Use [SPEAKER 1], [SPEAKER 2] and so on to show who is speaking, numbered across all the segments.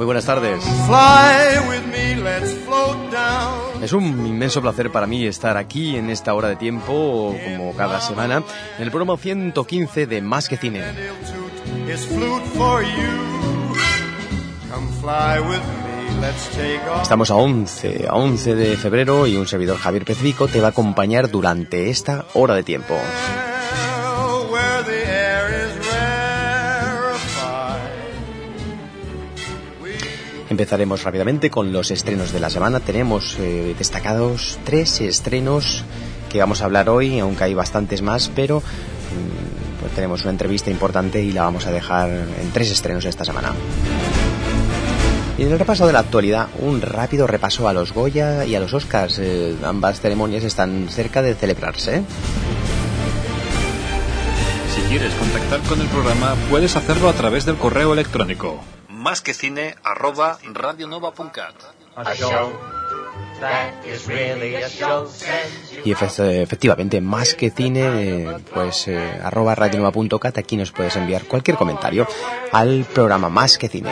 [SPEAKER 1] Muy buenas tardes. Es un inmenso placer para mí estar aquí en esta hora de tiempo, como cada semana, en el programa 115 de Más que Cine. Estamos a 11, a 11 de febrero y un servidor Javier Pezvico te va a acompañar durante esta hora de tiempo. Empezaremos rápidamente con los estrenos de la semana. Tenemos eh, destacados tres estrenos que vamos a hablar hoy, aunque hay bastantes más, pero mm, pues tenemos una entrevista importante y la vamos a dejar en tres estrenos esta semana. Y en el repaso de la actualidad, un rápido repaso a los Goya y a los Oscars. Eh, ambas ceremonias están cerca de celebrarse.
[SPEAKER 2] Si quieres contactar con el programa, puedes hacerlo a través del correo electrónico más que cine arroba radionova.cat.
[SPEAKER 1] Y efe- efectivamente, más que cine, pues eh, arroba radionova.cat, aquí nos puedes enviar cualquier comentario al programa Más que cine.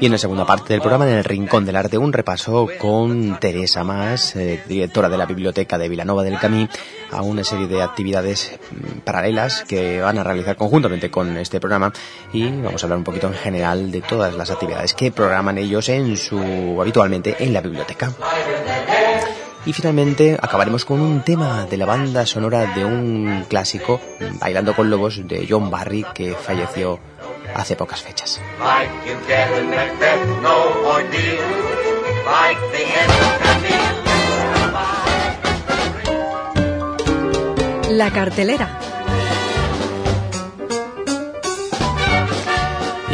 [SPEAKER 1] Y en la segunda parte del programa, en el Rincón del Arte, un repaso con Teresa Más, eh, directora de la Biblioteca de Vilanova del Camí, a una serie de actividades mm, paralelas que van a realizar conjuntamente con este programa y vamos a hablar un poquito en general de todas las actividades que programan ellos en su habitualmente en la biblioteca. Y finalmente acabaremos con un tema de la banda sonora de un clásico, Bailando con Lobos, de John Barry, que falleció hace pocas fechas.
[SPEAKER 3] Like in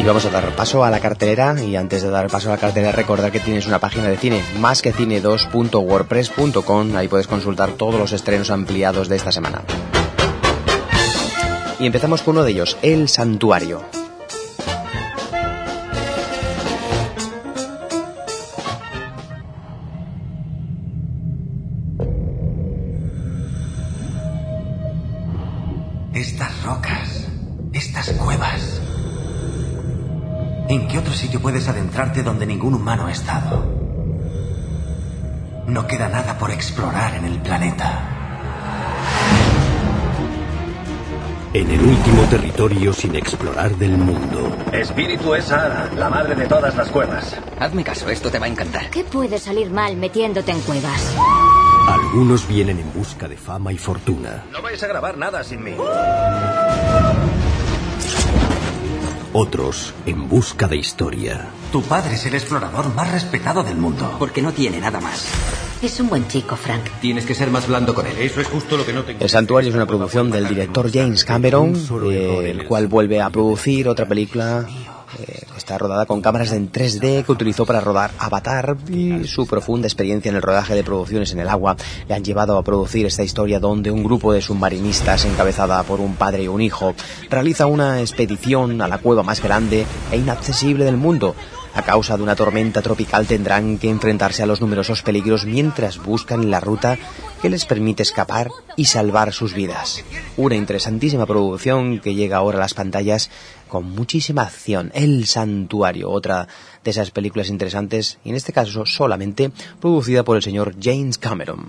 [SPEAKER 1] vamos a dar paso a la cartelera y antes de dar paso a la cartelera recordar que tienes una página de cine, más que cine2.wordpress.com, ahí puedes consultar todos los estrenos ampliados de esta semana. Y empezamos con uno de ellos, El Santuario.
[SPEAKER 4] ¿En qué otro sitio puedes adentrarte donde ningún humano ha estado? No queda nada por explorar en el planeta.
[SPEAKER 5] En el último territorio sin explorar del mundo.
[SPEAKER 6] Espíritu es Sahara, la madre de todas las cuevas.
[SPEAKER 7] Hazme caso, esto te va a encantar.
[SPEAKER 8] ¿Qué puede salir mal metiéndote en cuevas?
[SPEAKER 5] Algunos vienen en busca de fama y fortuna.
[SPEAKER 6] No vais a grabar nada sin mí.
[SPEAKER 5] Otros en busca de historia.
[SPEAKER 4] Tu padre es el explorador más respetado del mundo.
[SPEAKER 7] Porque no tiene nada más.
[SPEAKER 8] Es un buen chico, Frank.
[SPEAKER 4] Tienes que ser más blando con él.
[SPEAKER 6] Eso es justo lo que no tengo.
[SPEAKER 1] El Santuario es una producción del director James Cameron, eh, el cual vuelve a producir otra película eh, está rodada con cámaras en 3D que utilizó para rodar Avatar y su profunda experiencia en el rodaje de producciones en el agua le han llevado a producir esta historia donde un grupo de submarinistas encabezada por un padre y un hijo realiza una expedición a la cueva más grande e inaccesible del mundo. A causa de una tormenta tropical tendrán que enfrentarse a los numerosos peligros mientras buscan la ruta que les permite escapar y salvar sus vidas. Una interesantísima producción que llega ahora a las pantallas con muchísima acción. El Santuario, otra de esas películas interesantes, y en este caso solamente producida por el señor James Cameron.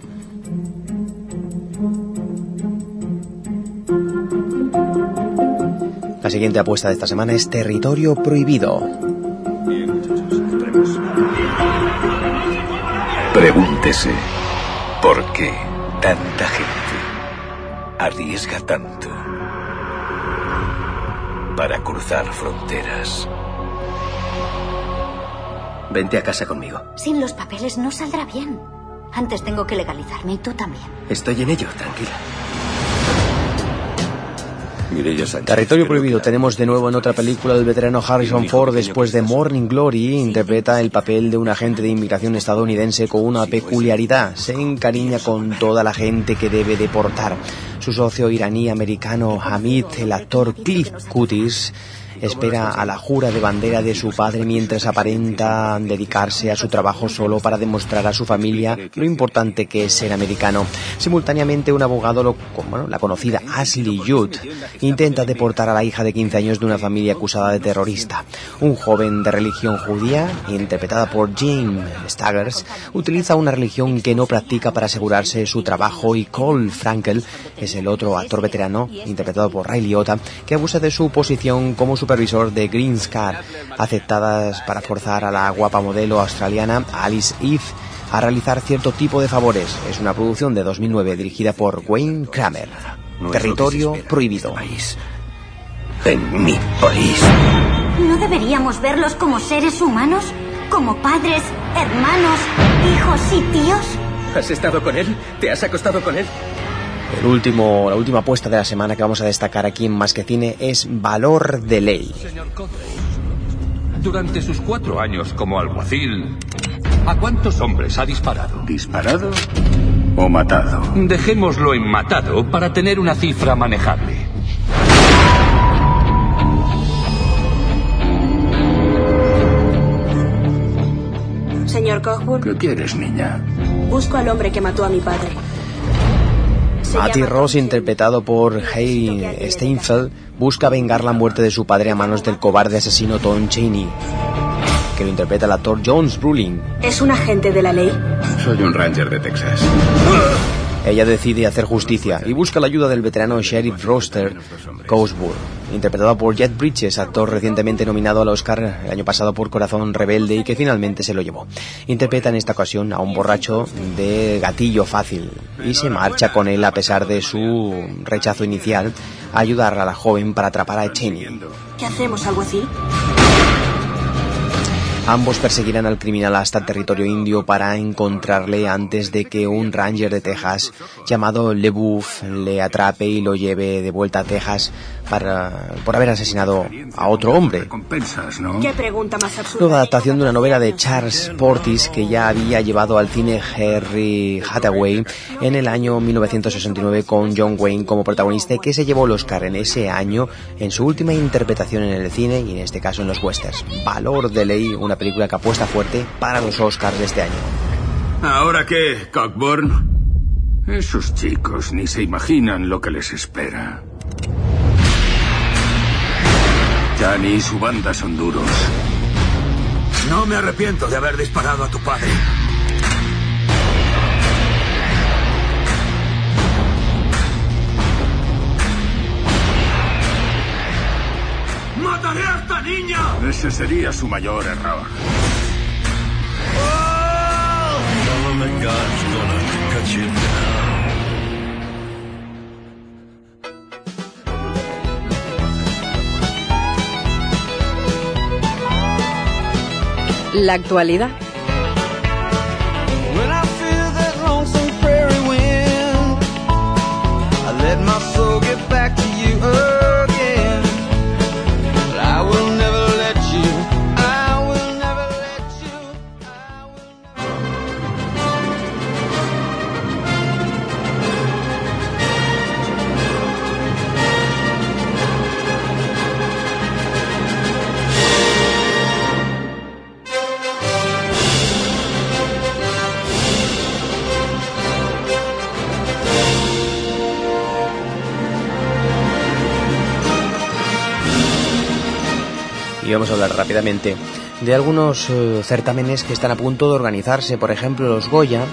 [SPEAKER 1] La siguiente apuesta de esta semana es Territorio Prohibido.
[SPEAKER 9] Pregúntese, ¿por qué tanta gente arriesga tanto para cruzar fronteras?
[SPEAKER 7] Vente a casa conmigo.
[SPEAKER 8] Sin los papeles no saldrá bien. Antes tengo que legalizarme y tú también.
[SPEAKER 7] Estoy en ello, tranquila.
[SPEAKER 1] Territorio Prohibido. Tenemos de nuevo en otra película el veterano Harrison Ford después de Morning Glory interpreta el papel de un agente de inmigración estadounidense con una peculiaridad. Se encariña con toda la gente que debe deportar. Su socio iraní americano Hamid, el actor Cliff Cutis, espera a la jura de bandera de su padre mientras aparenta dedicarse a su trabajo solo para demostrar a su familia lo importante que es ser americano. Simultáneamente, un abogado, lo, bueno, la conocida Ashley Judd, intenta deportar a la hija de 15 años de una familia acusada de terrorista. Un joven de religión judía, interpretada por Jane Staggers, utiliza una religión que no practica para asegurarse su trabajo y Cole Frankel es el otro actor veterano, interpretado por Ray Liotta, que abusa de su posición como supervisor de Green Scar, aceptadas para forzar a la guapa modelo australiana Alice Eve a realizar cierto tipo de favores. Es una producción de 2009 dirigida por Wayne Kramer. Territorio prohibido.
[SPEAKER 9] En mi país.
[SPEAKER 8] ¿No deberíamos verlos como seres humanos? ¿Como padres, hermanos, hijos y tíos?
[SPEAKER 7] ¿Has estado con él? ¿Te has acostado con él?
[SPEAKER 1] El último, la última apuesta de la semana que vamos a destacar aquí en Más que Cine es Valor de Ley.
[SPEAKER 10] Durante sus cuatro años como alguacil, ¿a cuántos hombres ha disparado?
[SPEAKER 9] ¿Disparado o matado?
[SPEAKER 10] Dejémoslo en matado para tener una cifra manejable.
[SPEAKER 11] Señor Cockburn,
[SPEAKER 9] ¿Qué quieres, niña?
[SPEAKER 11] busco al hombre que mató a mi padre.
[SPEAKER 1] Matty Ross, interpretado por Hay Steinfeld, busca vengar la muerte de su padre a manos del cobarde asesino Tom Cheney, que lo interpreta el actor Jones Brolin.
[SPEAKER 11] ¿Es un agente de la ley?
[SPEAKER 9] Soy un ranger de Texas.
[SPEAKER 1] Ella decide hacer justicia y busca la ayuda del veterano sheriff Roster Cosburn, interpretado por Jet Bridges, actor recientemente nominado al Oscar el año pasado por Corazón Rebelde y que finalmente se lo llevó. Interpreta en esta ocasión a un borracho de gatillo fácil y se marcha con él a pesar de su rechazo inicial a ayudar a la joven para atrapar a Cheney.
[SPEAKER 11] ¿Qué hacemos, alguacil?
[SPEAKER 1] Ambos perseguirán al criminal hasta territorio indio para encontrarle antes de que un ranger de Texas llamado LeBouf le atrape y lo lleve de vuelta a Texas para, por haber asesinado a otro hombre.
[SPEAKER 11] ¿Qué pregunta más absurda?
[SPEAKER 1] Nueva adaptación de una novela de Charles Portis que ya había llevado al cine Harry Hathaway en el año 1969 con John Wayne como protagonista y que se llevó el Oscar en ese año en su última interpretación en el cine y en este caso en los westerns. Valor de ley, una película que apuesta fuerte para los Oscars de este año.
[SPEAKER 9] ¿Ahora qué, Cockburn? Esos chicos ni se imaginan lo que les espera. Johnny y su banda son duros.
[SPEAKER 12] No me arrepiento de haber disparado a tu padre.
[SPEAKER 9] ¡Mataré a esta niña! Ese sería su mayor error.
[SPEAKER 13] Government
[SPEAKER 14] La actualidad.
[SPEAKER 1] Y vamos a hablar rápidamente de algunos eh, certámenes que están a punto de organizarse. Por ejemplo, los Goya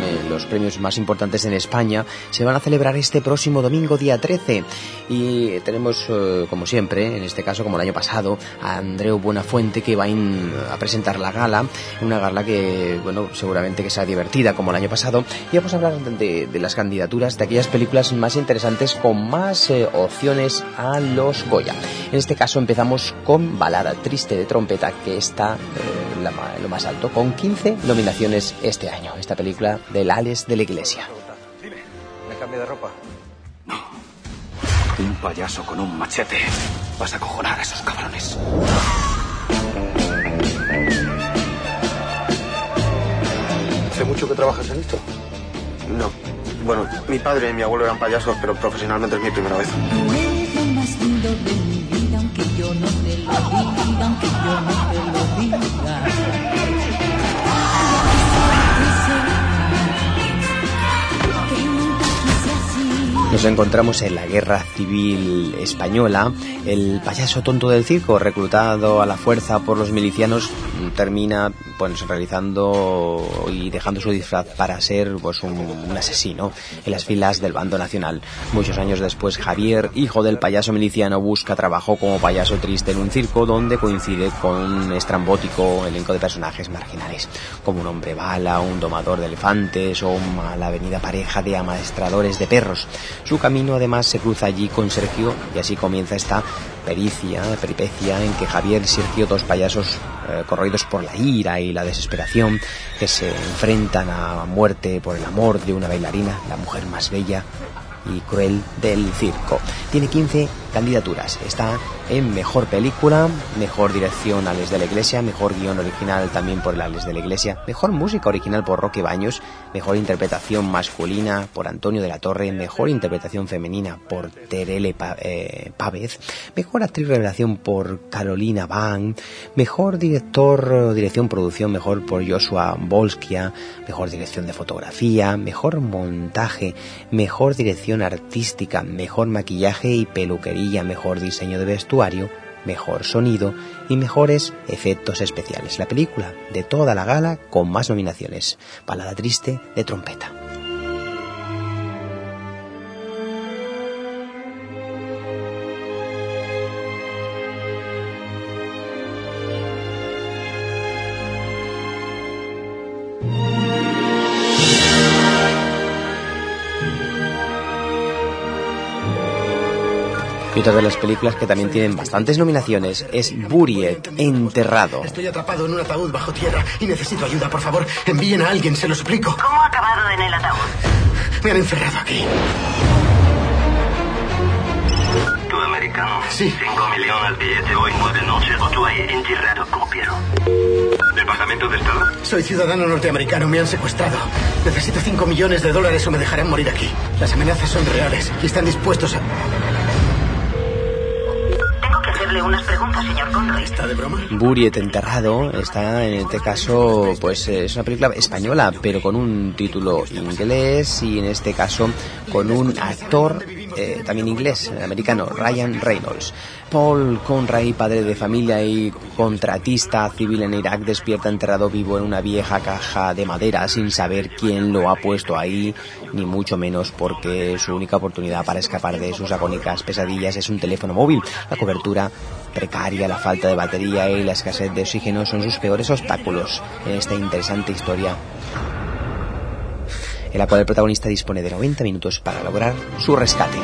[SPEAKER 1] eh, los premios más importantes en España, se van a celebrar este próximo domingo, día 13. Y tenemos, eh, como siempre, en este caso, como el año pasado, a Andreu Buenafuente que va a presentar la gala, una gala que, bueno, seguramente que sea divertida como el año pasado. Y vamos a hablar de, las candidaturas de aquellas películas más interesantes con más eh, opciones a los Goya. En este caso empezamos con Balada Triste de Trompeta, que está lo más alto, con 15 nominaciones este año. Esta película del Ales de la Iglesia.
[SPEAKER 15] Dime, ¿me cambio de ropa? No. Un payaso con un machete. Vas a cojonar a esos cabrones.
[SPEAKER 16] ¿Hace mucho que trabajas en esto?
[SPEAKER 17] No. Bueno, mi padre y mi abuelo eran payasos, pero profesionalmente es mi primera vez. aunque yo no te lo diga, aunque yo no
[SPEAKER 1] Nos encontramos en la Guerra Civil Española. El payaso tonto del circo, reclutado a la fuerza por los milicianos, termina pues, realizando y dejando su disfraz para ser pues, un, asesino en las filas del bando nacional. Muchos años después, Javier, hijo del payaso miliciano, busca trabajo como payaso triste en un circo donde coincide con un estrambótico elenco de personajes marginales, como un hombre bala, un domador de elefantes o una avenida pareja de amaestradores de perros. Su camino además se cruza allí con Sergio y así comienza esta pericia, peripecia en que Javier y Sergio, dos payasos eh, corroídos por la ira y la desesperación, que se enfrentan a muerte por el amor de una bailarina, la mujer más bella y cruel del circo. Tiene 15 candidaturas. Está en Mejor Película, Mejor Dirección Ales de la Iglesia, Mejor Guión Original también por el Ales de la Iglesia, Mejor Música Original por Roque Baños, Mejor Interpretación Masculina por Antonio de la Torre, Mejor Interpretación Femenina por Terele eh, Pávez, Mejor Actriz Revelación por Carolina Van, Mejor Director, Dirección Producción Mejor por Joshua Bolskia, Mejor Dirección de Fotografía, Mejor Montaje, Mejor Dirección Artística, Mejor Maquillaje y Peluquería mejor diseño de vestuario, mejor sonido y mejores efectos especiales. La película de toda la gala con más nominaciones. Balada triste de trompeta. Otra de las películas que también tienen bastantes nominaciones es Buried, Enterrado.
[SPEAKER 18] Estoy atrapado en un ataúd bajo tierra y necesito ayuda, por favor. Envíen a alguien, se lo suplico.
[SPEAKER 19] ¿Cómo ha acabado en el ataúd?
[SPEAKER 18] Me han encerrado aquí.
[SPEAKER 19] ¿Tú americano?
[SPEAKER 18] Sí.
[SPEAKER 19] Cinco millones al billete hoy, nueve noches, o tú ahí enterrado como Piero. ¿Departamento de Estado?
[SPEAKER 18] Soy ciudadano norteamericano, me han secuestrado. Necesito cinco millones de dólares o me dejarán morir aquí. Las amenazas son reales y están dispuestos a ¿Está de broma?
[SPEAKER 1] Buriet enterrado está en este caso, pues es una película española, pero con un título inglés y en este caso con un actor eh, también inglés, americano, Ryan Reynolds. Paul Conray, padre de familia y contratista civil en Irak, despierta enterrado vivo en una vieja caja de madera sin saber quién lo ha puesto ahí, ni mucho menos porque su única oportunidad para escapar de sus agónicas pesadillas es un teléfono móvil. La cobertura precaria, la falta de batería y la escasez de oxígeno son sus peores obstáculos en esta interesante historia en la cual el protagonista dispone de 90 minutos para lograr su rescate.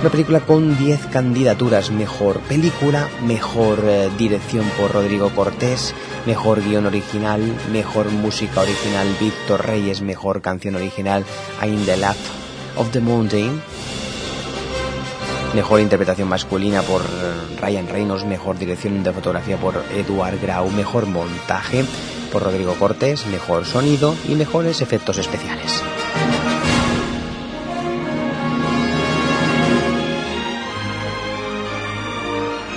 [SPEAKER 1] Una película con 10 candidaturas. Mejor película, mejor eh, dirección por Rodrigo Cortés, mejor guion original, mejor música original Víctor Reyes, mejor canción original In the Lap of the Mountain, mejor interpretación masculina por eh, Ryan Reynolds, mejor dirección de fotografía por Eduard Grau, mejor montaje por Rodrigo Cortés, mejor sonido y mejores efectos especiales.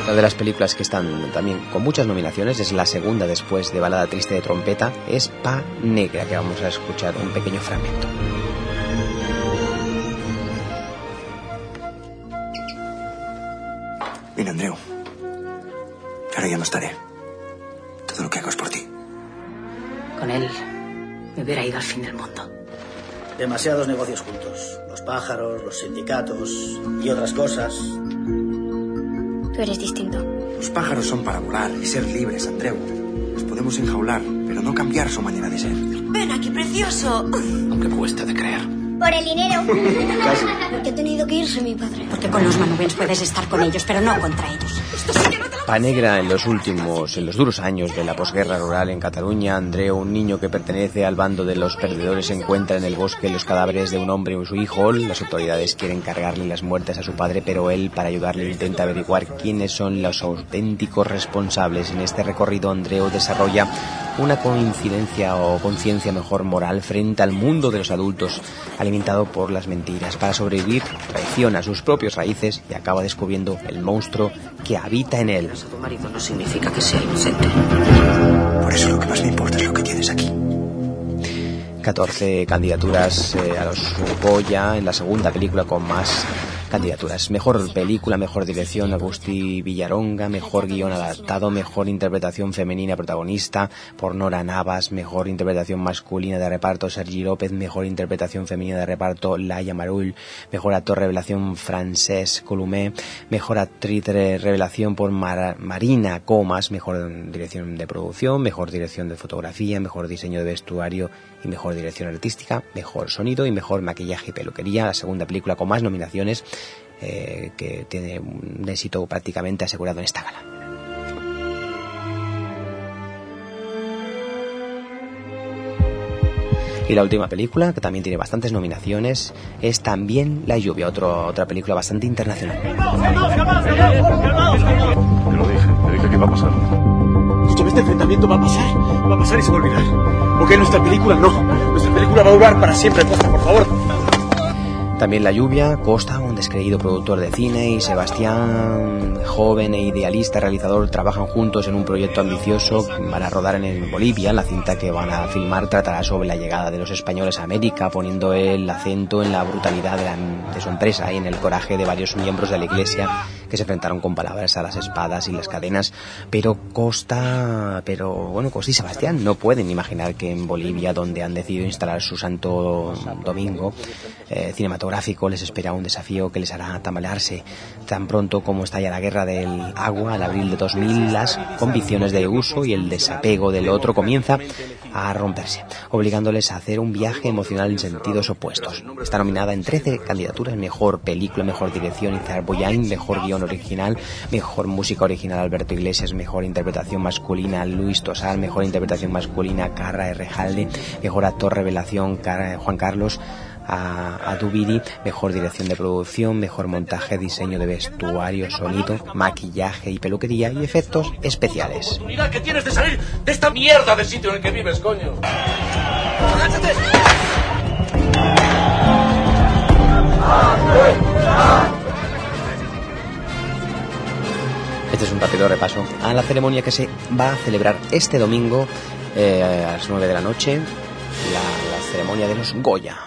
[SPEAKER 1] Una de las películas que están también con muchas nominaciones es la segunda después de Balada Triste de Trompeta, es Pa Negra, que vamos a escuchar un pequeño fragmento.
[SPEAKER 18] Mira, Andreu. Ahora ya no estaré. Todo lo que hago es por ti.
[SPEAKER 11] Con él me hubiera ido al fin del mundo.
[SPEAKER 20] Demasiados negocios juntos. Los pájaros, los sindicatos y otras cosas.
[SPEAKER 21] Tú eres distinto.
[SPEAKER 22] Los pájaros son para volar y ser libres, Andreu. Los podemos enjaular, pero no cambiar su manera de ser.
[SPEAKER 23] Ven aquí, precioso.
[SPEAKER 15] Aunque cuesta de creer.
[SPEAKER 21] Por el dinero.
[SPEAKER 22] Casi.
[SPEAKER 21] Porque ha tenido que irse mi padre.
[SPEAKER 23] Porque con los manubens puedes estar con ellos, pero no contra ellos.
[SPEAKER 1] Panegra en los últimos, en los duros años de la posguerra rural en Cataluña, Andreu, un niño que pertenece al bando de los perdedores, encuentra en el bosque los cadáveres de un hombre y su hijo. Las autoridades quieren cargarle las muertes a su padre, pero él, para ayudarle, intenta averiguar quiénes son los auténticos responsables. En este recorrido, Andreu desarrolla una coincidencia o conciencia mejor moral frente al mundo de los adultos, alimentado por las mentiras. Para sobrevivir, traiciona sus propias raíces y acaba descubriendo el monstruo que habita en él.
[SPEAKER 23] A tu marido no significa que sea inocente.
[SPEAKER 22] Por eso lo que más me importa es lo que tienes aquí.
[SPEAKER 1] 14 candidaturas eh, a los Goya en la segunda película con más candidaturas. Mejor película, mejor dirección, Agustí Villaronga, mejor guion adaptado, mejor interpretación femenina protagonista por Nora Navas, mejor interpretación masculina de reparto Sergi López, mejor interpretación femenina de reparto Laia Marull, mejor actor revelación Francesc Colomé, mejor actriz revelación por Mar- Marina Comas, mejor dirección de producción, mejor dirección de fotografía, mejor diseño de vestuario y mejor dirección artística, mejor sonido y mejor maquillaje y peluquería, la segunda película con más nominaciones eh, que tiene un éxito prácticamente asegurado en esta gala. Y la última película, que también tiene bastantes nominaciones, es también La lluvia, otro- otra película bastante internacional.
[SPEAKER 15] Te lo dije, te dije que iba a pasar.
[SPEAKER 16] Escúchame, este enfrentamiento va a pasar. Va a pasar y se va a olvidar. Ok, nuestra película no. Nuestra película va a durar para siempre, Costa, por favor.
[SPEAKER 1] También La Lluvia, Costa, un descreído productor de cine, y Sebastián, joven e idealista realizador, trabajan juntos en un proyecto ambicioso para rodar en Bolivia. La cinta que van a filmar tratará sobre la llegada de los españoles a América, poniendo el acento en la brutalidad de, la- de su empresa y en el coraje de varios miembros de la iglesia que se enfrentaron con palabras a las espadas y las cadenas. Pero Costa, pero bueno, Costa y Sebastián no pueden imaginar que en Bolivia, donde han decidido instalar su santo domingo eh, cinematográfico, les espera un desafío que les hará tambalearse. Tan pronto como estalla la guerra del agua, en abril de 2000, las convicciones de uso y el desapego del otro comienza a romperse, obligándoles a hacer un viaje emocional en sentidos opuestos. Está nominada en 13 candidaturas, mejor película, mejor dirección Izar Boyain, mejor guion original, mejor música original Alberto Iglesias, mejor interpretación masculina Luis Tosar, mejor interpretación masculina Carra Rejalde, mejor actor revelación Juan Carlos a, Dubiri, mejor dirección de producción, mejor montaje, diseño de vestuario, sonido, maquillaje y peluquería y efectos especiales.
[SPEAKER 16] tienes de salir de esta mierda sitio en el que vives, coño.
[SPEAKER 1] Este es un rápido repaso a la ceremonia que se va a celebrar este domingo eh, a las 9 de la noche, la, la ceremonia de los Goya.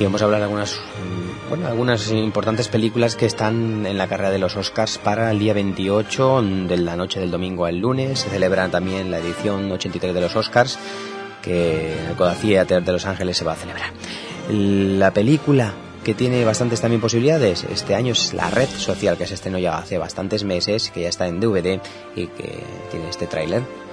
[SPEAKER 1] Y vamos a hablar de algunas bueno, algunas importantes películas que están en la carrera de los Oscars para el día 28 de la noche del domingo al lunes. Se celebra también la edición 83 de los Oscars que en el Coda Theater de Los Ángeles se va a celebrar. La película que tiene bastantes también posibilidades este año es La Red Social que se estrenó ya hace bastantes meses, que ya está en DVD y que tiene este tráiler.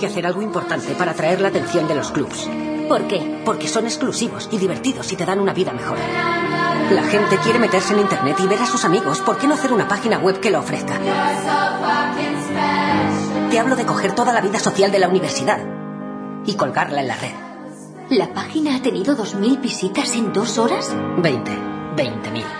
[SPEAKER 23] Que hacer algo importante para atraer la atención de los clubs.
[SPEAKER 8] ¿Por qué?
[SPEAKER 23] Porque son exclusivos y divertidos y te dan una vida mejor. La gente quiere meterse en Internet y ver a sus amigos. ¿Por qué no hacer una página web que lo ofrezca? Te hablo de coger toda la vida social de la universidad y colgarla en la red.
[SPEAKER 8] ¿La página ha tenido 2.000 visitas en dos horas?
[SPEAKER 23] 20. 20.000.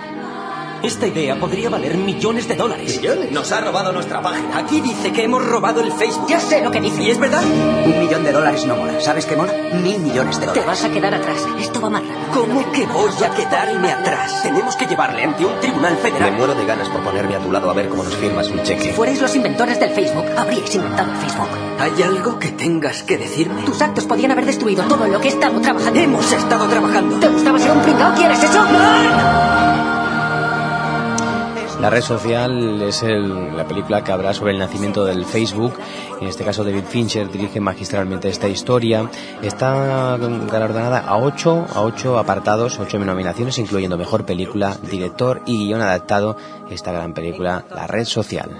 [SPEAKER 7] Esta idea podría valer millones de dólares. ¿Millones? Nos ha robado nuestra página. Aquí dice que hemos robado el Facebook.
[SPEAKER 23] Ya sé lo que dice.
[SPEAKER 7] ¿Y es verdad?
[SPEAKER 24] Un millón de dólares no mola. ¿Sabes qué mola? Mil millones de
[SPEAKER 23] Te
[SPEAKER 24] dólares.
[SPEAKER 23] vas a quedar atrás. Esto va rápido.
[SPEAKER 7] ¿Cómo que voy a quedarme atrás? Tenemos que llevarle ante un tribunal
[SPEAKER 6] Me
[SPEAKER 7] federal.
[SPEAKER 6] muero de ganas por ponerme a tu lado a ver cómo nos firmas un
[SPEAKER 23] Si
[SPEAKER 6] cheque.
[SPEAKER 23] fuerais los inventores del Facebook, habríais inventado el Facebook.
[SPEAKER 7] ¿Hay algo que tengas que decirme?
[SPEAKER 23] Tus actos podían haber destruido todo lo que he estado trabajando.
[SPEAKER 7] Hemos estado trabajando.
[SPEAKER 23] ¿Te gustaba ser un pringao? ¿Quieres eso?
[SPEAKER 1] La red social es el- la película que habla sobre el nacimiento del Facebook. En este caso, David Fincher dirige magistralmente esta historia. Está galardonada a ocho, a ocho apartados, ocho nominaciones, incluyendo mejor película, director y guion adaptado. Esta gran película, La red social.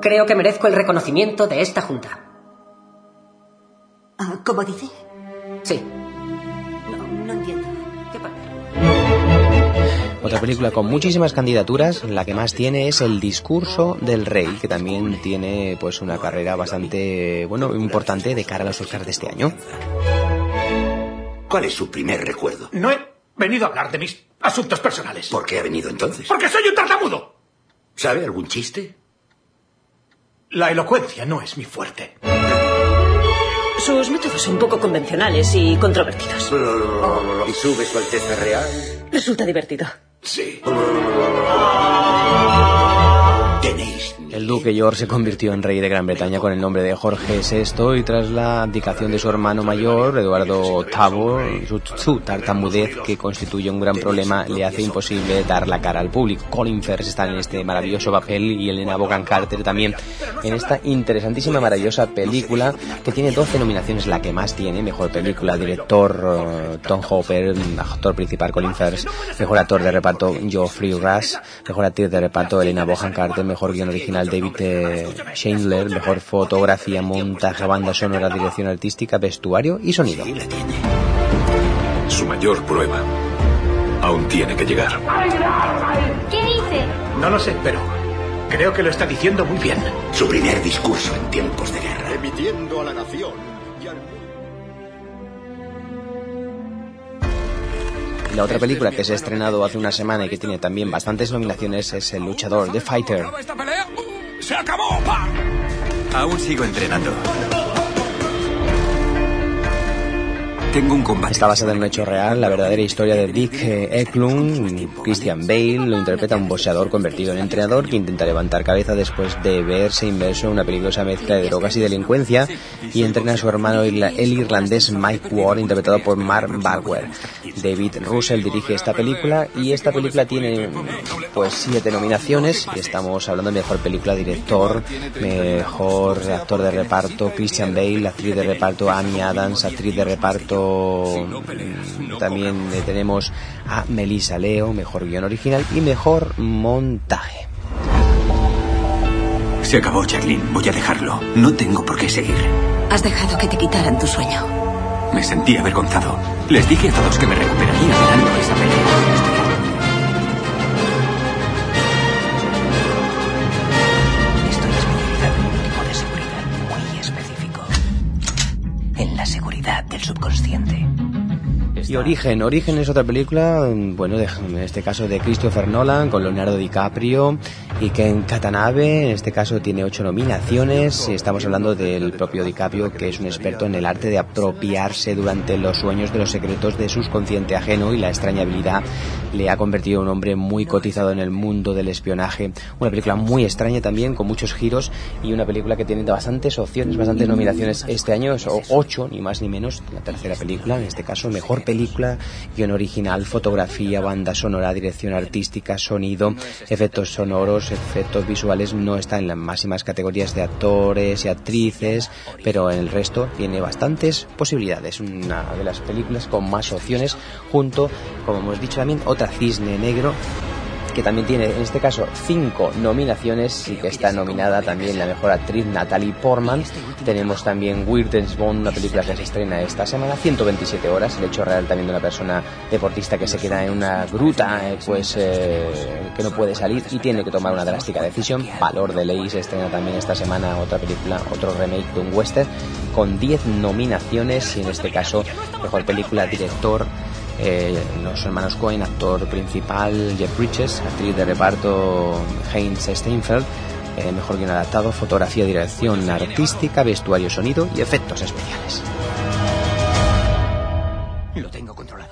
[SPEAKER 23] Creo que merezco el reconocimiento de esta junta. Ah, ¿Cómo dice? Sí.
[SPEAKER 1] Otra película con muchísimas candidaturas, la que más tiene es El discurso del rey, que también tiene pues una carrera bastante, bueno, importante de cara a los Oscars de este año.
[SPEAKER 12] ¿Cuál es su primer recuerdo?
[SPEAKER 25] No he venido a hablar de mis asuntos personales.
[SPEAKER 12] ¿Por qué ha venido entonces?
[SPEAKER 25] Porque soy un tartamudo.
[SPEAKER 12] ¿Sabe algún chiste?
[SPEAKER 25] La elocuencia no es mi fuerte.
[SPEAKER 11] Sus métodos son poco convencionales y controvertidos.
[SPEAKER 12] ¿Y sube su Alteza Real?
[SPEAKER 11] Resulta divertido.
[SPEAKER 12] Sí. Tenéis.
[SPEAKER 1] El duque George se convirtió en rey de Gran Bretaña con el nombre de Jorge VI y tras la abdicación de su hermano mayor, Eduardo VIII, su, su tartamudez, que constituye un gran problema, le hace imposible dar la cara al público. Colin Firth está en este maravilloso papel y Elena Bogan Carter también en esta interesantísima, maravillosa película que tiene 12 nominaciones, la que más tiene, mejor película, director eh, Tom Hopper, actor principal Colin Firth, mejor actor de reparto Geoffrey Rush, mejor actriz de reparto Elena Bohan Carter, mejor guion original David eh, Chandler, mejor fotografía, montaje, banda sonora, dirección artística, vestuario y sonido.
[SPEAKER 9] Su mayor prueba aún tiene que llegar.
[SPEAKER 8] ¿Qué dice?
[SPEAKER 25] No lo sé, pero creo que lo está diciendo muy bien.
[SPEAKER 12] Su primer discurso en tiempos de guerra.
[SPEAKER 13] Emitiendo a la nación
[SPEAKER 1] La otra película que se ha estrenado hace una semana y que tiene también bastantes nominaciones es El luchador, The Fighter.
[SPEAKER 9] ¡Se acabó!
[SPEAKER 4] Aún sigo entrenando. Tengo un combate.
[SPEAKER 1] Está basada en un hecho real, la verdadera historia de Dick eh, Eklund. Christian Bale lo interpreta un boxeador convertido en entrenador que intenta levantar cabeza después de verse inmerso en una peligrosa mezcla de drogas y delincuencia y entrena a su hermano el irlandés Mike Ward, interpretado por Mark Bagwell. David Russell dirige esta película y esta película tiene pues siete nominaciones estamos hablando de mejor película, director, mejor actor de reparto Christian Bale, actriz de reparto Amy Adams, actriz de reparto también tenemos a Melissa Leo, mejor guion original y mejor montaje.
[SPEAKER 4] Se acabó, Jacqueline. Voy a dejarlo. No tengo por qué seguir.
[SPEAKER 23] Has dejado que te quitaran tu sueño.
[SPEAKER 4] Me sentí avergonzado. Les dije a todos que me recuperaría ganando esa pelea.
[SPEAKER 1] Origen, Origen es otra película, bueno, de- en este caso de Christopher Nolan, con Leonardo DiCaprio y Ken Katanabe, en este caso tiene ocho nominaciones, estamos hablando del propio DiCaprio, que es un experto en el arte de apropiarse durante los sueños de los secretos de su consciente ajeno y la extraña habilidad le ha convertido en un hombre muy cotizado en el mundo del espionaje. Una película muy extraña también, con muchos giros, y una película que tiene bastantes opciones, bastantes nominaciones este año, ocho, ni más ni menos, la tercera película, en este caso, mejor película, guion original, fotografía, banda sonora, dirección artística, sonido, efectos sonoros, efectos visuales, no está en las máximas categorías de actores y actrices, pero en el resto tiene bastantes posibilidades. Una de las películas con más opciones, junto, como hemos dicho también, otra Cisne Negro, que también tiene en este caso cinco nominaciones y que está nominada también la mejor actriz Natalie Portman. Tenemos también Weirdest Bond, una película que se estrena esta semana, 127 horas, el hecho real también de una persona deportista que se queda en una gruta, eh, pues eh, que no puede salir y tiene que tomar una drástica decisión. Valor de ley se estrena también esta semana otra película, otro remake de un western con 10 nominaciones y en este caso mejor película, director, eh, los hermanos Cohen, actor principal Jeff Bridges, actriz de reparto Heinz Steinfeld, eh, mejor guion adaptado, fotografía, dirección artística, vestuario, sonido y efectos especiales.
[SPEAKER 23] Lo tengo controlado.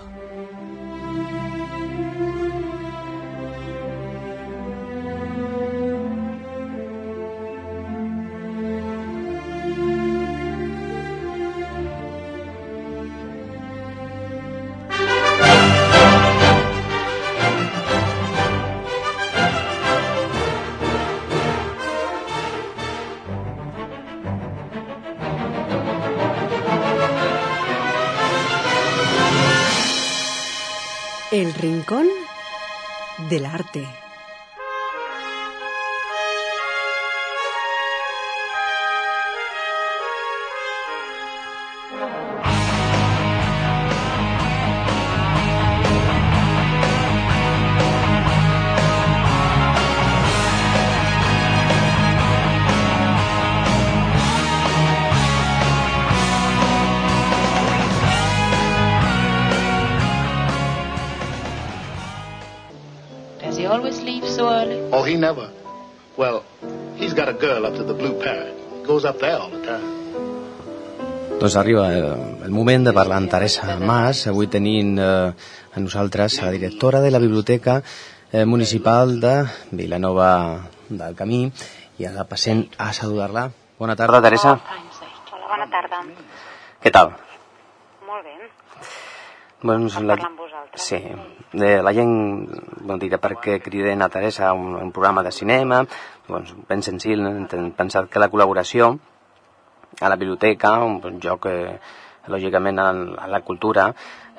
[SPEAKER 1] Doncs arriba el, moment de parlar amb Teresa Mas, avui tenint eh, a nosaltres la directora de la Biblioteca eh, Municipal de Vilanova del Camí i ara passem a saludar-la. Bona tarda, Teresa.
[SPEAKER 26] Hola, bona tarda.
[SPEAKER 1] Què tal?
[SPEAKER 26] Molt bé.
[SPEAKER 1] Doncs la,
[SPEAKER 26] parlar amb vosaltres.
[SPEAKER 1] Sí, de la gent bon, dirà perquè criden a Teresa un, un programa de cinema, doncs ben senzill, hem pensat que la col·laboració a la biblioteca, un, joc eh, lògicament a la cultura,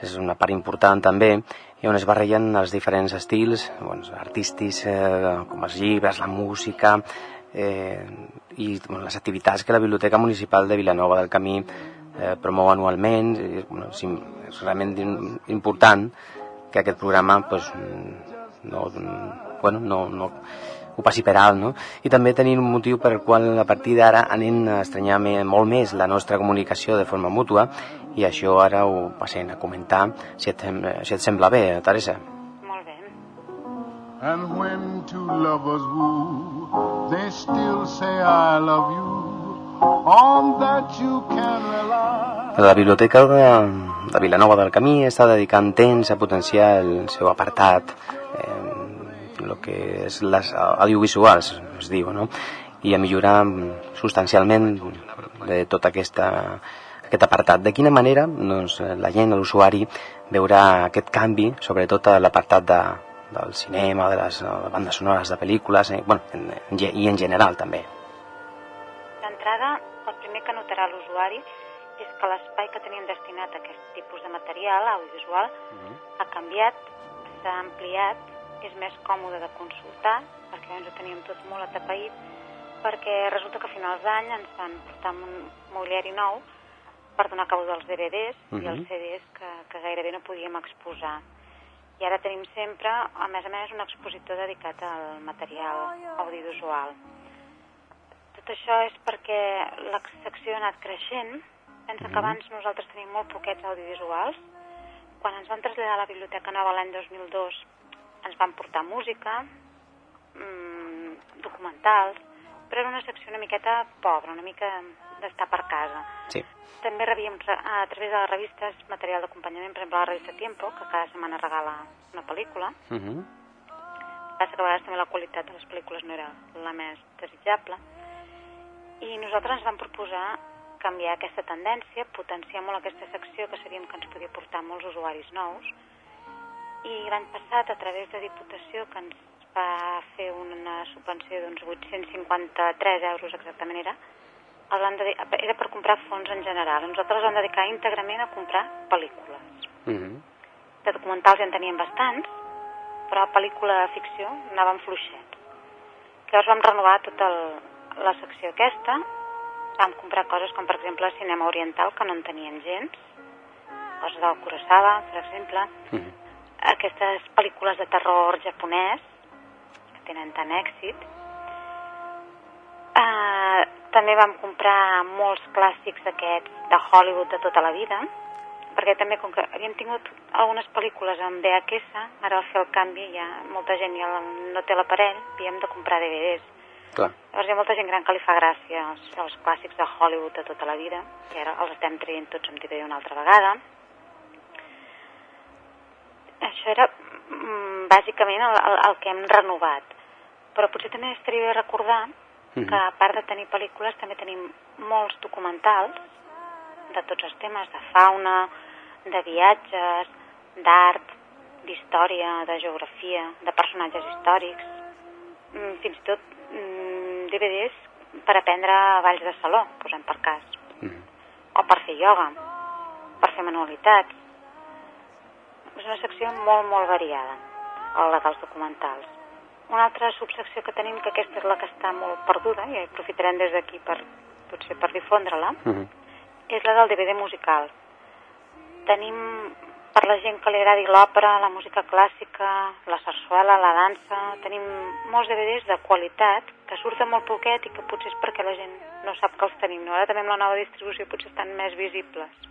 [SPEAKER 1] és una part important també, i on es barregen els diferents estils doncs, artístics, eh, com els llibres, la música, eh, i bueno, les activitats que la Biblioteca Municipal de Vilanova del Camí eh, promou anualment. I, bueno, és, és realment im- important que aquest programa pues, no, bueno, no, no ho passi per alt, no? I també tenir un motiu per el qual a partir d'ara anem a estranyar molt més la nostra comunicació de forma mútua i això ara ho passem a comentar si et, si et sembla bé, Teresa.
[SPEAKER 13] And when two lovers woo, they still say I love you.
[SPEAKER 1] La Biblioteca de, de Vilanova del Camí està dedicant temps a potenciar el seu apartat, eh, que és les audiovisuals, es diu, no? i a millorar substancialment de tot aquesta, aquest apartat. De quina manera doncs, la gent, l'usuari, veurà aquest canvi, sobretot a l'apartat de, del cinema, de les bandes sonores de pel·lícules, eh, bueno, en, i en general també.
[SPEAKER 26] D'entrada, el primer que notarà l'usuari és que l'espai que tenien destinat a aquest tipus de material audiovisual ha canviat, s'ha ampliat, és més còmode de consultar, perquè abans ho teníem tot molt atapeït, perquè resulta que a finals d'any ens van portar un mobiliari nou per donar cabo dels DVDs i els
[SPEAKER 27] Mhm.
[SPEAKER 26] CDs que, que gairebé no podíem exposar. I ara tenim sempre, a més a més, un expositor dedicat al material audiovisual. Tot això és perquè la secció ha anat creixent. Pensa que abans nosaltres tenim molt poquets audiovisuals. Quan ens van traslladar a la Biblioteca Nova l'any 2002 ens van portar música, mmm, documentals, però era una secció una miqueta pobra, una mica d'estar per casa.
[SPEAKER 1] Sí.
[SPEAKER 26] També rebíem re- a través de les revistes material d'acompanyament, per exemple la revista Tiempo, que cada setmana regala una pel·lícula.
[SPEAKER 1] Uh -huh.
[SPEAKER 26] Passa que a vegades també la qualitat de les pel·lícules no era la més desitjable. I nosaltres ens vam proposar canviar aquesta tendència, potenciar molt aquesta secció que sabíem que ens podia portar molts usuaris nous. I l'any passat, a través de Diputació, que ens va fer una subvenció d'uns 853 euros exactament era, el van dedi- era per comprar fons en general. Nosaltres els vam dedicar íntegrament a comprar pel·lícules.
[SPEAKER 1] Uh -huh.
[SPEAKER 26] De documentals ja en teníem bastants, però pel·lícula de ficció anàvem fluixet. Llavors vam renovar tota el, la secció aquesta, vam comprar coses com per exemple cinema oriental que no en tenien gens, coses del Kurosawa, per exemple,
[SPEAKER 1] Mhm.
[SPEAKER 26] aquestes pel·lícules de terror japonès que tenen tant èxit. Uh, també vam comprar molts clàssics d'aquests de Hollywood de tota la vida, perquè també com que havíem tingut algunes pel·lícules en VHS, ara al fer el canvi ja molta gent ja no té l'aparell, havíem de comprar DVDs.
[SPEAKER 1] Clar.
[SPEAKER 26] Llavors hi ha molta gent gran que li fa gràcia els, els clàssics de Hollywood de tota la vida, i ara els estem traient tots en DVD una altra vegada. Això era mm, bàsicament el, el, el que hem renovat. Però potser també estaria bé recordar
[SPEAKER 1] Mhm.
[SPEAKER 26] que a part de tenir pel·lícules també tenim molts documentals de tots els temes, de fauna, de viatges, d'art, d'història, de geografia, de personatges històrics, fins i tot mm, DVDs per aprendre balls de saló, posem per cas, o per fer ioga, per fer manualitats. És una secció molt, molt variada, la dels documentals. Una altra subsecció que tenim, que aquesta és la que està molt perduda, i aprofitarem des d'aquí per, potser per difondre-la,
[SPEAKER 1] Mhm.
[SPEAKER 26] és la del DVD musical. Tenim, per la gent que li agradi l'òpera, la música clàssica, la sarsuela, la dansa, tenim molts DVDs de qualitat que surten molt poquet i que potser és perquè la gent no sap que els tenim. No? Ara també amb la nova distribució potser estan més visibles.